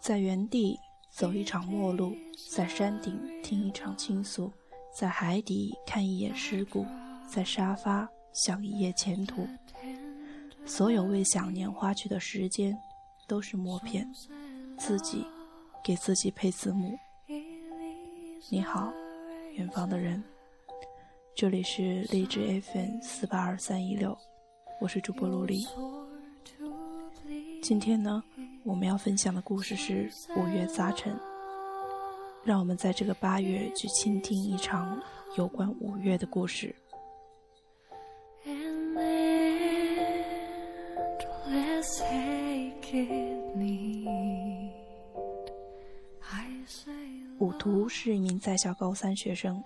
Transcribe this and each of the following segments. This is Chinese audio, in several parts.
在原地走一场陌路，在山顶听一场倾诉，在海底看一眼尸骨，在沙发想一夜前途。所有为想念花去的时间，都是默片，自己给自己配字幕。你好，远方的人，这里是荔枝 FM 四八二三一六，我是主播陆离。今天呢，我们要分享的故事是五月杂陈。让我们在这个八月去倾听一场有关五月的故事。五图是一名在校高三学生，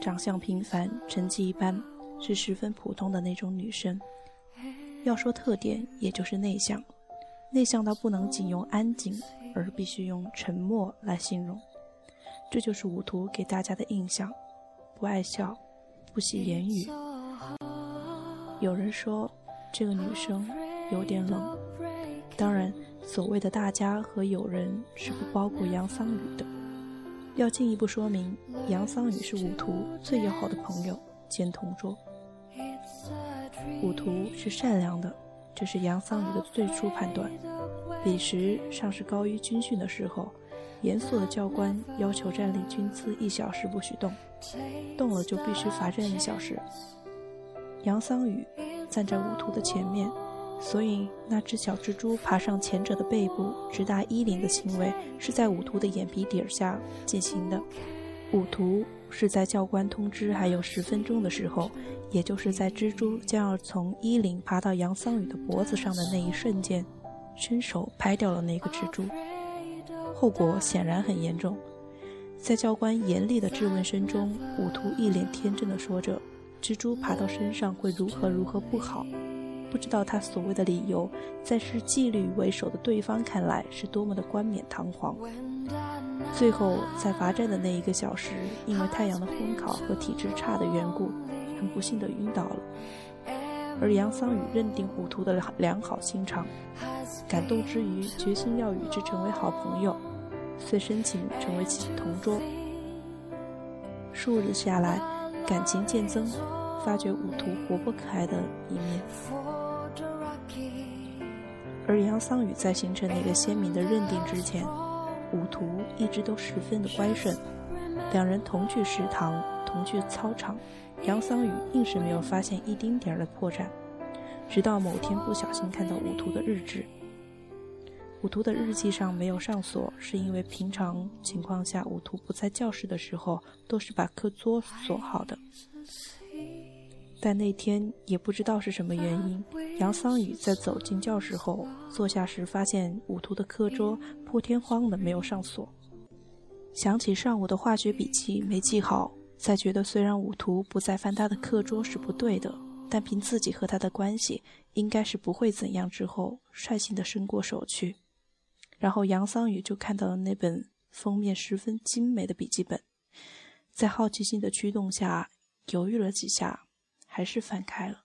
长相平凡，成绩一般，是十分普通的那种女生。要说特点，也就是内向。内向到不能仅用安静，而必须用沉默来形容，这就是武图给大家的印象。不爱笑，不喜言语。有人说这个女生有点冷，当然，所谓的大家和友人是不包括杨桑雨的。要进一步说明，杨桑雨是武图最要好的朋友兼同桌。武图是善良的。这是杨桑榆的最初判断。彼时尚是高一军训的时候，严肃的教官要求站立军姿一小时不许动，动了就必须罚站一小时。杨桑榆站在五图的前面，所以那只小蜘蛛爬上前者的背部直达衣领的行为是在五图的眼皮底下进行的。五图是在教官通知还有十分钟的时候。也就是在蜘蛛将要从衣领爬到杨桑宇的脖子上的那一瞬间，伸手拍掉了那个蜘蛛，后果显然很严重。在教官严厉的质问声中，武图一脸天真的说着：“蜘蛛爬到身上会如何如何不好。”不知道他所谓的理由，在视纪律为首的对方看来是多么的冠冕堂皇。最后，在罚站的那一个小时，因为太阳的烘烤和体质差的缘故。很不幸的晕倒了，而杨桑宇认定武图的良好心肠，感动之余决心要与之成为好朋友，遂申请成为其同桌。数日下来，感情渐增，发觉武图活泼可爱的一面。而杨桑宇在形成那个鲜明的认定之前，武图一直都十分的乖顺，两人同去食堂，同去操场。杨桑宇硬是没有发现一丁点儿的破绽，直到某天不小心看到武图的日志。武图的日记上没有上锁，是因为平常情况下武图不在教室的时候都是把课桌锁好的。但那天也不知道是什么原因，杨桑宇在走进教室后坐下时，发现武图的课桌破天荒的没有上锁。想起上午的化学笔记没记好。在觉得虽然武图不再翻他的课桌是不对的，但凭自己和他的关系，应该是不会怎样。之后率性的伸过手去，然后杨桑宇就看到了那本封面十分精美的笔记本，在好奇心的驱动下，犹豫了几下，还是翻开了。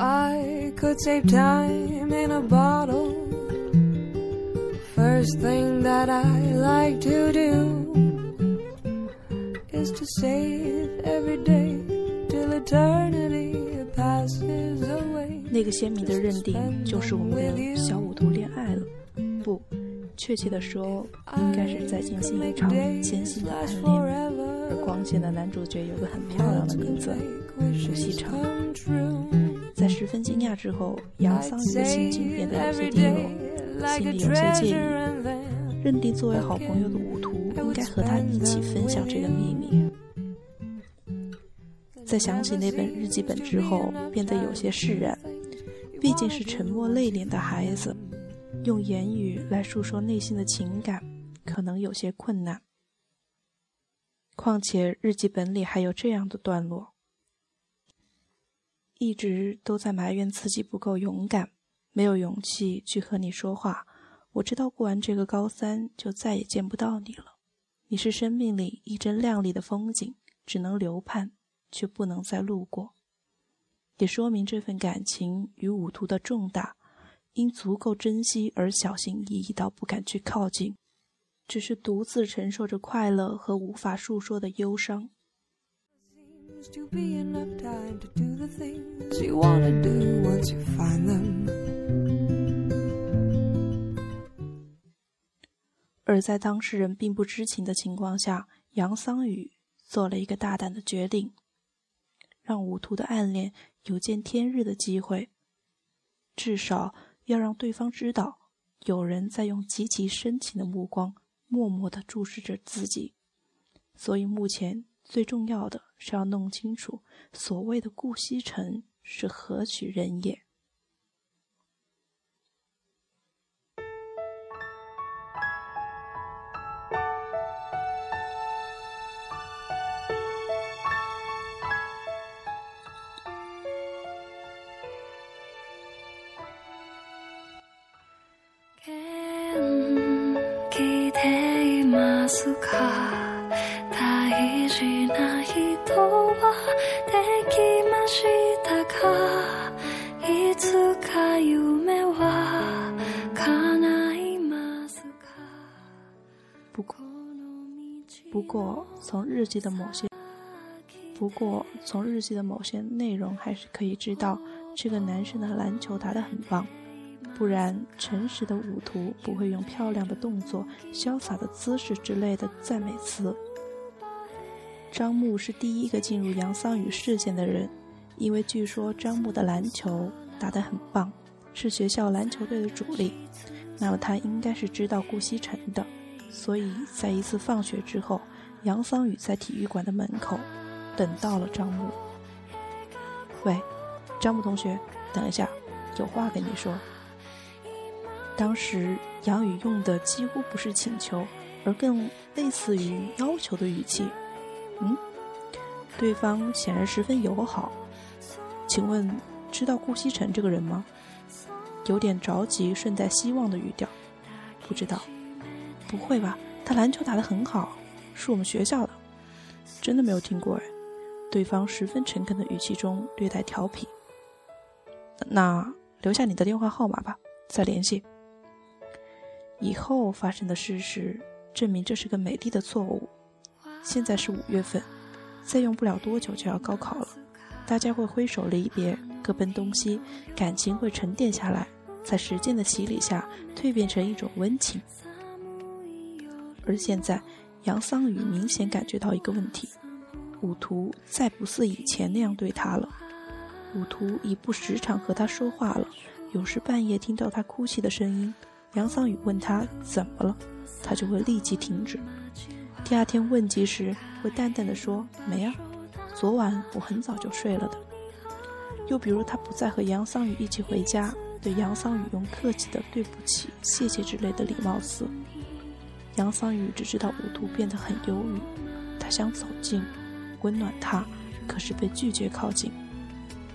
I could save time in a bottle. First thing that I like to do is to save every day till eternity passes away. 那个鲜明的认定就是我们的小五图恋爱了，不，确切的说，应该是在进行一场艰辛的暗恋。而光线的男主角有个很漂亮的名字，胡锡成。在十分惊讶之后，杨桑榆的心情变得有些低落，心里有些介意，认定作为好朋友的舞图应该和他一起分享这个秘密。在想起那本日记本之后，变得有些释然。毕竟是沉默内敛的孩子，用言语来诉说内心的情感，可能有些困难。况且日记本里还有这样的段落。一直都在埋怨自己不够勇敢，没有勇气去和你说话，我知道过完这个高三就再也见不到你了。你是生命里一帧亮丽的风景，只能流盼，却不能再路过。也说明这份感情与五图的重大，因足够珍惜而小心翼翼到不敢去靠近，只是独自承受着快乐和无法诉说的忧伤。而在当事人并不知情的情况下，杨桑宇做了一个大胆的决定，让武图的暗恋有见天日的机会，至少要让对方知道，有人在用极其深情的目光默默的注视着自己。所以目前最重要的是要弄清楚，所谓的顾惜城是何许人也。不过，不过从日记的某些，不过从日记的某些内容还是可以知道，这个男生的篮球打得很棒。不然，诚实的舞图不会用漂亮的动作、潇洒的姿势之类的赞美词。张牧是第一个进入杨桑宇视线的人，因为据说张牧的篮球打得很棒，是学校篮球队的主力。那么他应该是知道顾西城的，所以在一次放学之后，杨桑宇在体育馆的门口等到了张牧。喂，张牧同学，等一下，有话跟你说。当时杨宇用的几乎不是请求，而更类似于要求的语气。嗯，对方显然十分友好。请问知道顾西城这个人吗？有点着急，顺带希望的语调。不知道。不会吧？他篮球打得很好，是我们学校的。真的没有听过哎。对方十分诚恳的语气中略带调皮。那留下你的电话号码吧，再联系。以后发生的事实证明这是个美丽的错误。现在是五月份，再用不了多久就要高考了，大家会挥手离别，各奔东西，感情会沉淀下来，在时间的洗礼下蜕变成一种温情。而现在，杨桑雨明显感觉到一个问题：武图再不似以前那样对他了。武图已不时常和他说话了，有时半夜听到他哭泣的声音。杨桑雨问他怎么了，他就会立即停止。第二天问及时，会淡淡的说：“没啊，昨晚我很早就睡了的。”又比如他不再和杨桑雨一起回家，对杨桑雨用客气的“对不起”“谢谢”之类的礼貌词。杨桑雨只知道五图变得很忧郁，他想走近，温暖他，可是被拒绝靠近。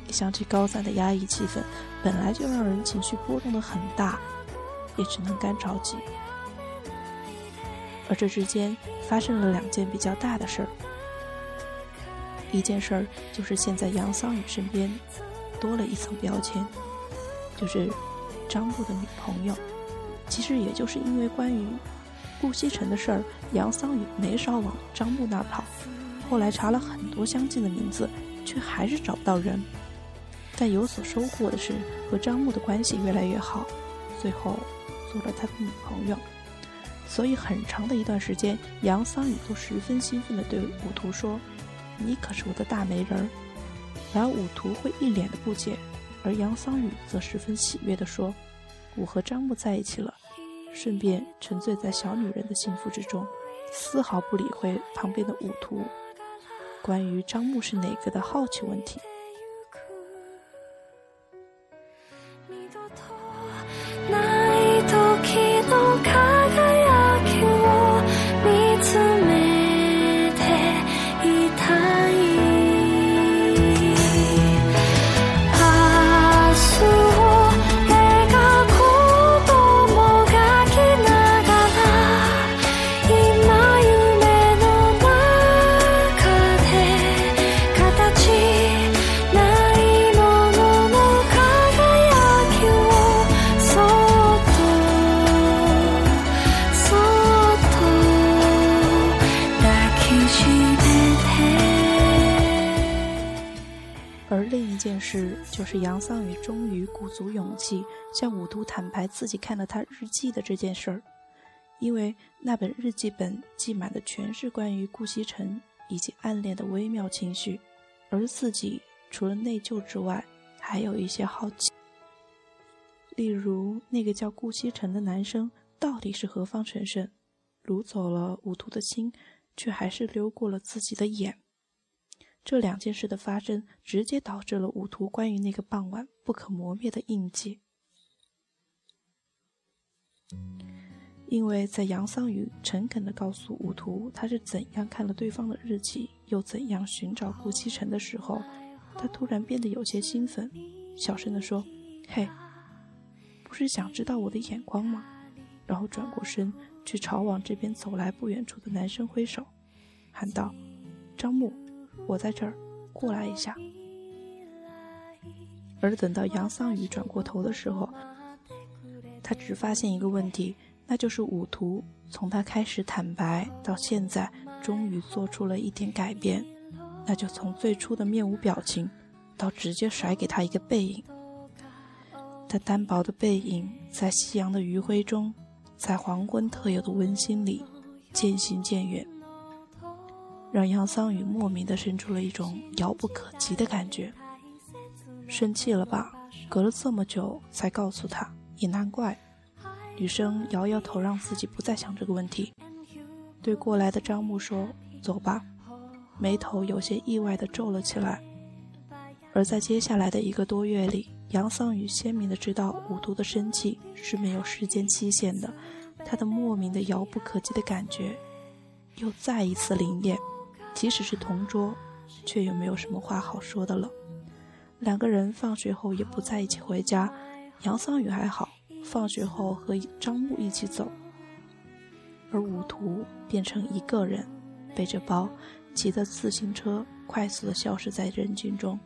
一想起高三的压抑气氛，本来就让人情绪波动的很大。也只能干着急，而这之间发生了两件比较大的事儿。一件事儿就是现在杨桑雨身边多了一层标签，就是张木的女朋友。其实也就是因为关于顾西城的事儿，杨桑雨没少往张木那儿跑。后来查了很多相近的名字，却还是找不到人。但有所收获的是，和张木的关系越来越好，最后。做了他的女朋友，所以很长的一段时间，杨桑雨都十分兴奋地对武图说：“你可是我的大媒人儿。”而武图会一脸的不解，而杨桑雨则十分喜悦地说：“我和张木在一起了。”顺便沉醉在小女人的幸福之中，丝毫不理会旁边的武图关于张木是哪个的好奇问题。是杨桑雨终于鼓足勇气向武都坦白自己看了他日记的这件事儿，因为那本日记本记满的全是关于顾西城以及暗恋的微妙情绪，而自己除了内疚之外，还有一些好奇，例如那个叫顾西城的男生到底是何方神圣，掳走了武都的心，却还是溜过了自己的眼。这两件事的发生，直接导致了武图关于那个傍晚不可磨灭的印记。因为在杨桑雨诚恳地告诉武图他是怎样看了对方的日记，又怎样寻找顾七成的时候，他突然变得有些兴奋，小声地说：“嘿，不是想知道我的眼光吗？”然后转过身去朝往这边走来不远处的男生挥手，喊道：“张木。”我在这儿，过来一下。而等到杨桑雨转过头的时候，他只发现一个问题，那就是武图从他开始坦白到现在，终于做出了一点改变，那就从最初的面无表情，到直接甩给他一个背影。他单薄的背影，在夕阳的余晖中，在黄昏特有的温馨里，渐行渐远。让杨桑雨莫名的生出了一种遥不可及的感觉。生气了吧？隔了这么久才告诉他，也难怪。女生摇摇头，让自己不再想这个问题，对过来的张木说：“走吧。”眉头有些意外的皱了起来。而在接下来的一个多月里，杨桑雨鲜明的知道，五毒的生气是没有时间期限的。他的莫名的遥不可及的感觉，又再一次灵验。即使是同桌，却又没有什么话好说的了。两个人放学后也不在一起回家。杨桑雨还好，放学后和张木一起走，而武图变成一个人，背着包，骑着自行车，快速的消失在人群中。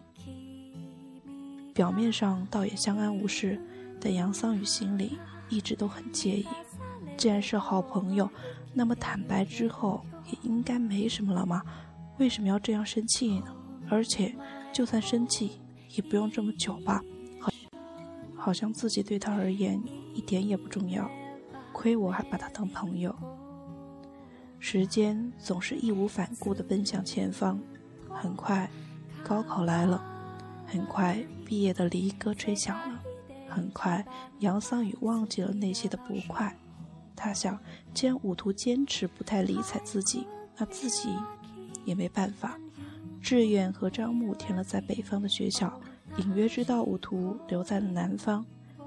表面上倒也相安无事，但杨桑雨心里一直都很介意。既然是好朋友，那么坦白之后。也应该没什么了吗？为什么要这样生气呢？而且，就算生气，也不用这么久吧？好，好像自己对他而言一点也不重要，亏我还把他当朋友。时间总是义无反顾地奔向前方，很快，高考来了，很快，毕业的离歌吹响了，很快，杨桑雨忘记了那些的不快。他想，既然武图坚持不太理睬自己，那自己也没办法。志愿和张木填了在北方的学校，隐约知道武图留在了南方。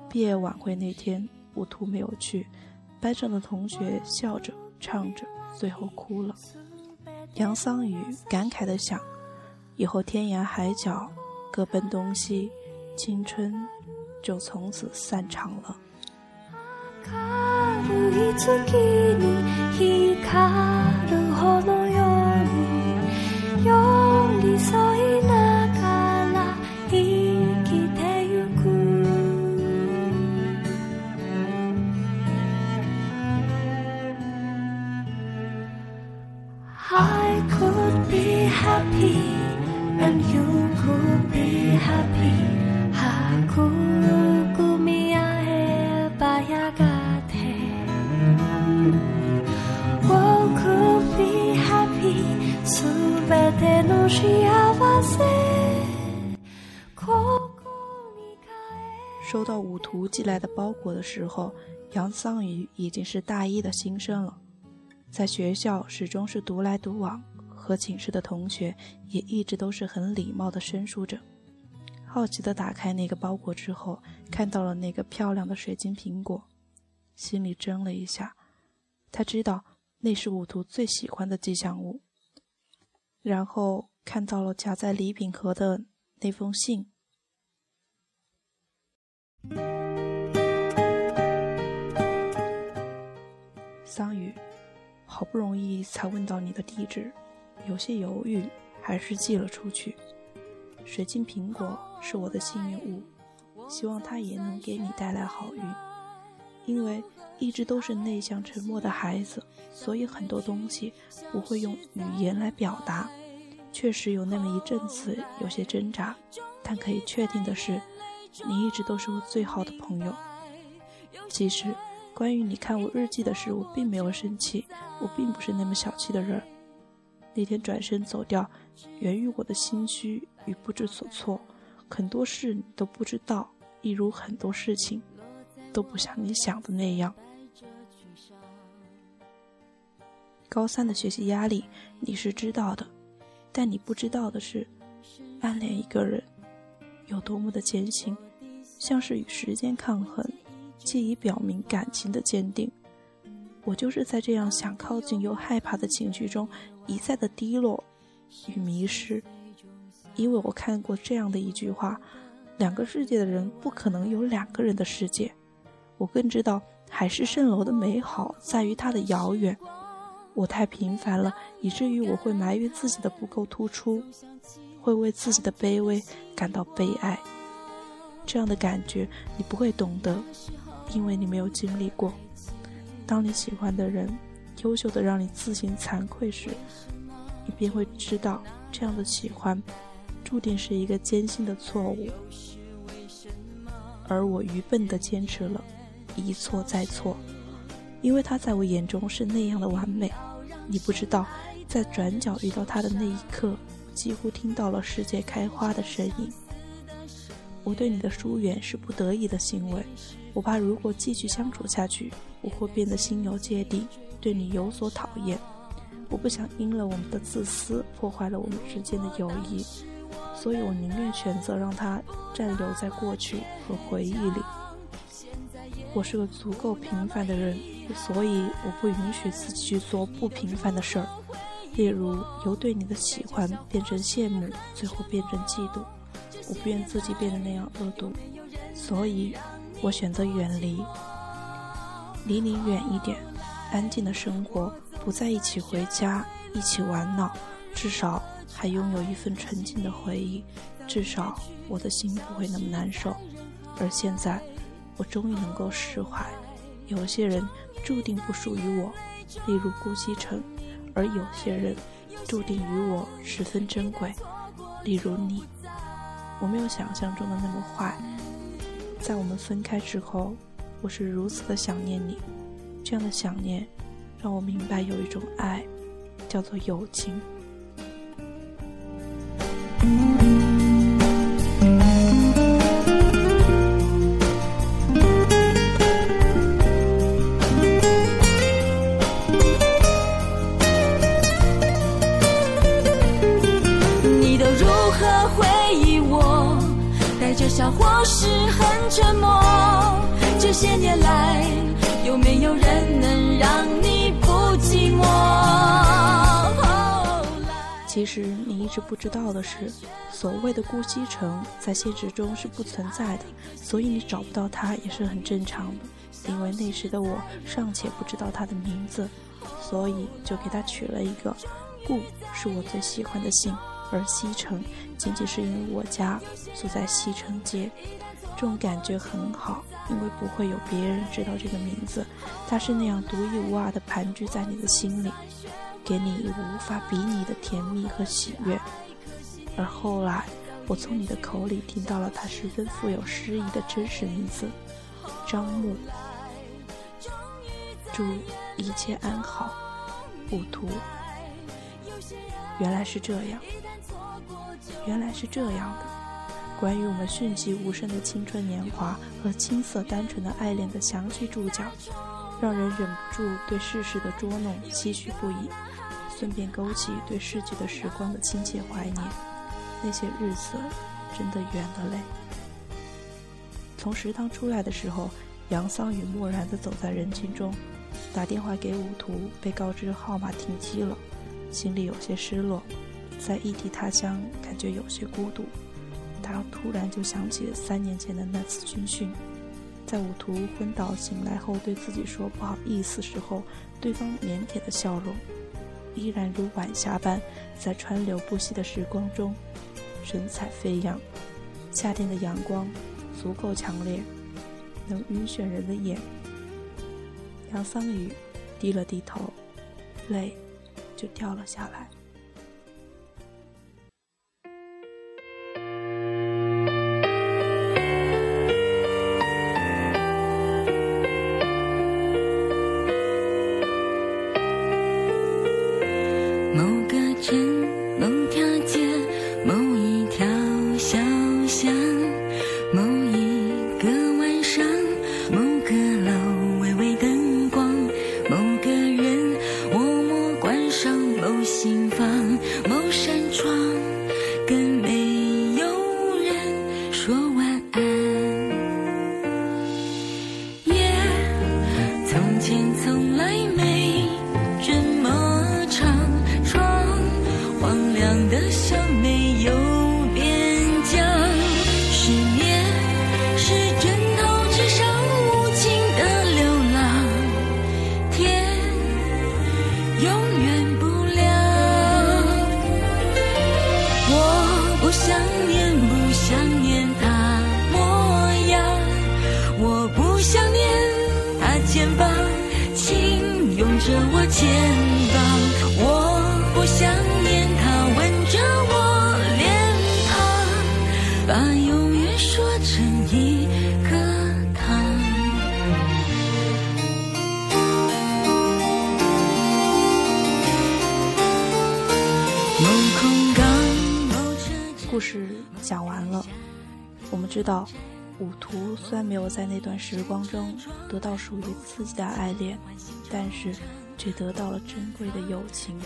毕业晚会那天，武图没有去，班上的同学笑着唱着，最后哭了。杨桑雨感慨地想：以后天涯海角，各奔东西，青春就从此散场了。月に光るほのように收到武图寄来的包裹的时候，杨桑宇已经是大一的新生了，在学校始终是独来独往，和寝室的同学也一直都是很礼貌的生疏着。好奇的打开那个包裹之后，看到了那个漂亮的水晶苹果，心里怔了一下，他知道那是武图最喜欢的吉祥物。然后看到了夹在礼品盒的那封信。桑雨，好不容易才问到你的地址，有些犹豫，还是寄了出去。水晶苹果是我的幸运物，希望它也能给你带来好运。因为一直都是内向沉默的孩子，所以很多东西不会用语言来表达。确实有那么一阵子有些挣扎，但可以确定的是，你一直都是我最好的朋友。其实，关于你看我日记的事，我并没有生气，我并不是那么小气的人。那天转身走掉，源于我的心虚与不知所措。很多事你都不知道，一如很多事情，都不像你想的那样。高三的学习压力你是知道的，但你不知道的是，暗恋一个人有多么的艰辛，像是与时间抗衡，借以表明感情的坚定。我就是在这样想靠近又害怕的情绪中，一再的低落与迷失。因为我看过这样的一句话：两个世界的人不可能有两个人的世界。我更知道海市蜃楼的美好在于它的遥远。我太平凡了，以至于我会埋怨自己的不够突出，会为自己的卑微感到悲哀。这样的感觉你不会懂得，因为你没有经历过。当你喜欢的人优秀的让你自行惭愧时，你便会知道，这样的喜欢注定是一个艰辛的错误。而我愚笨的坚持了，一错再错。因为他在我眼中是那样的完美，你不知道，在转角遇到他的那一刻，几乎听到了世界开花的声音。我对你的疏远是不得已的行为，我怕如果继续相处下去，我会变得心有芥蒂，对你有所讨厌。我不想因了我们的自私破坏了我们之间的友谊，所以我宁愿选择让他暂留在过去和回忆里。我是个足够平凡的人，所以我不允许自己去做不平凡的事儿，例如由对你的喜欢变成羡慕，最后变成嫉妒。我不愿自己变得那样恶毒，所以我选择远离，离你远一点，安静的生活，不在一起回家，一起玩闹，至少还拥有一份纯净的回忆，至少我的心不会那么难受。而现在。我终于能够释怀，有些人注定不属于我，例如顾西城；而有些人注定与我十分珍贵，例如你。我没有想象中的那么坏，在我们分开之后，我是如此的想念你。这样的想念，让我明白有一种爱，叫做友情。不知道的是，所谓的顾西城在现实中是不存在的，所以你找不到他也是很正常的。因为那时的我尚且不知道他的名字，所以就给他取了一个“顾”，是我最喜欢的姓。而西城，仅仅是因为我家住在西城街，这种感觉很好，因为不会有别人知道这个名字，它是那样独一无二的盘踞在你的心里，给你无法比拟的甜蜜和喜悦。而后来，我从你的口里听到了他十分富有诗意的真实名字——张牧。祝一切安好，不图。原来是这样。原来是这样的，关于我们迅疾无声的青春年华和青涩单纯的爱恋的详细注脚，让人忍不住对世事的捉弄唏嘘不已，顺便勾起对逝去的时光的亲切怀念。那些日子真的远了嘞。从食堂出来的时候，杨桑雨漠然地走在人群中，打电话给武图，被告知号码停机了，心里有些失落。在异地他乡，感觉有些孤独。他突然就想起三年前的那次军训，在武图昏倒醒来后，对自己说不好意思时候，对方腼腆的笑容，依然如晚霞般在川流不息的时光中，神采飞扬。夏天的阳光足够强烈，能晕眩人的眼。杨桑雨低了低头，泪就掉了下来。故事讲完了，我们知道，武图虽然没有在那段时光中得到属于自己的爱恋，但是却得到了珍贵的友情。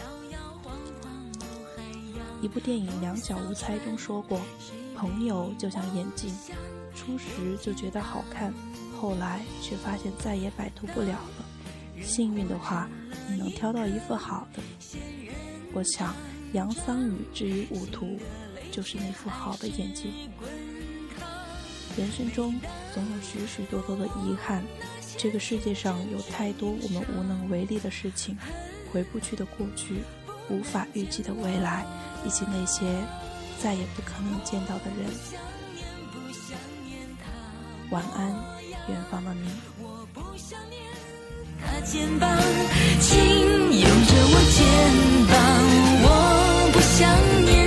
一部电影《两小无猜》中说过：“朋友就像眼镜，初时就觉得好看，后来却发现再也摆脱不了了。幸运的话，你能挑到一副好的。”我想，杨桑雨至于武图，就是那副好的眼镜。人生中总有许许多多的遗憾，这个世界上有太多我们无能为力的事情，回不去的过去，无法预计的未来。以及那些再也不可能见到的人。晚安，远方的你。他肩膀，请拥着我肩膀，我不想念